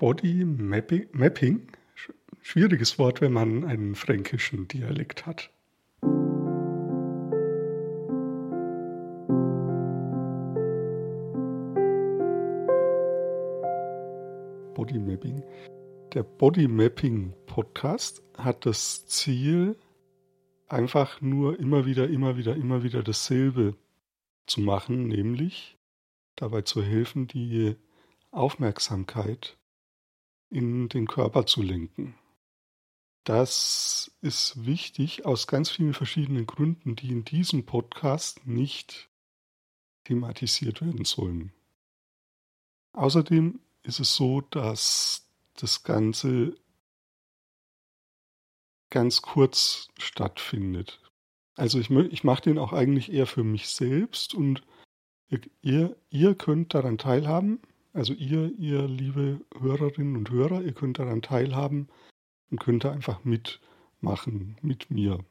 Body Mapping. Schwieriges Wort, wenn man einen fränkischen Dialekt hat. Body Mapping. Der Body Mapping Podcast hat das Ziel, einfach nur immer wieder, immer wieder, immer wieder dasselbe zu machen, nämlich dabei zu helfen, die Aufmerksamkeit in den Körper zu lenken. Das ist wichtig aus ganz vielen verschiedenen Gründen, die in diesem Podcast nicht thematisiert werden sollen. Außerdem ist es so, dass das Ganze ganz kurz stattfindet. Also ich, ich mache den auch eigentlich eher für mich selbst und ihr, ihr könnt daran teilhaben, also ihr, ihr liebe Hörerinnen und Hörer, ihr könnt daran teilhaben und könnt da einfach mitmachen mit mir.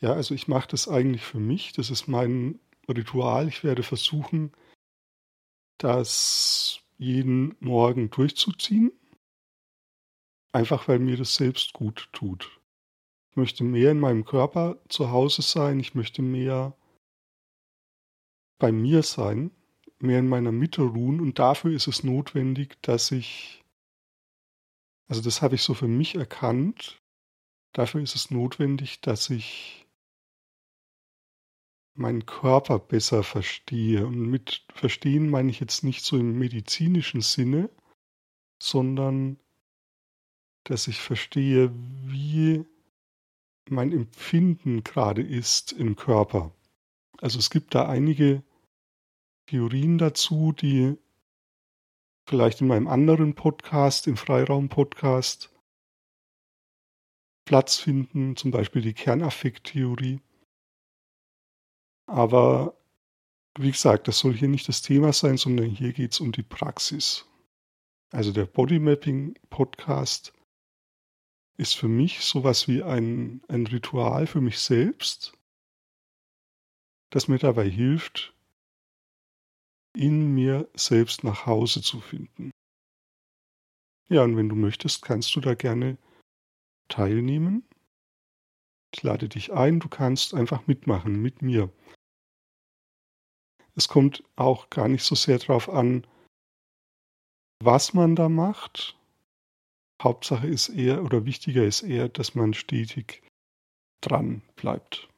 Ja, also ich mache das eigentlich für mich, das ist mein Ritual. Ich werde versuchen, das jeden Morgen durchzuziehen, einfach weil mir das selbst gut tut. Ich möchte mehr in meinem Körper zu Hause sein, ich möchte mehr bei mir sein mehr in meiner Mitte ruhen und dafür ist es notwendig, dass ich, also das habe ich so für mich erkannt, dafür ist es notwendig, dass ich meinen Körper besser verstehe. Und mit verstehen meine ich jetzt nicht so im medizinischen Sinne, sondern dass ich verstehe, wie mein Empfinden gerade ist im Körper. Also es gibt da einige Theorien dazu, die vielleicht in meinem anderen Podcast, im Freiraum-Podcast, Platz finden, zum Beispiel die Kernaffekttheorie. Aber wie gesagt, das soll hier nicht das Thema sein, sondern hier geht es um die Praxis. Also der Bodymapping-Podcast ist für mich sowas wie ein, ein Ritual für mich selbst, das mir dabei hilft, in mir selbst nach Hause zu finden. Ja, und wenn du möchtest, kannst du da gerne teilnehmen. Ich lade dich ein, du kannst einfach mitmachen mit mir. Es kommt auch gar nicht so sehr darauf an, was man da macht. Hauptsache ist eher oder wichtiger ist eher, dass man stetig dran bleibt.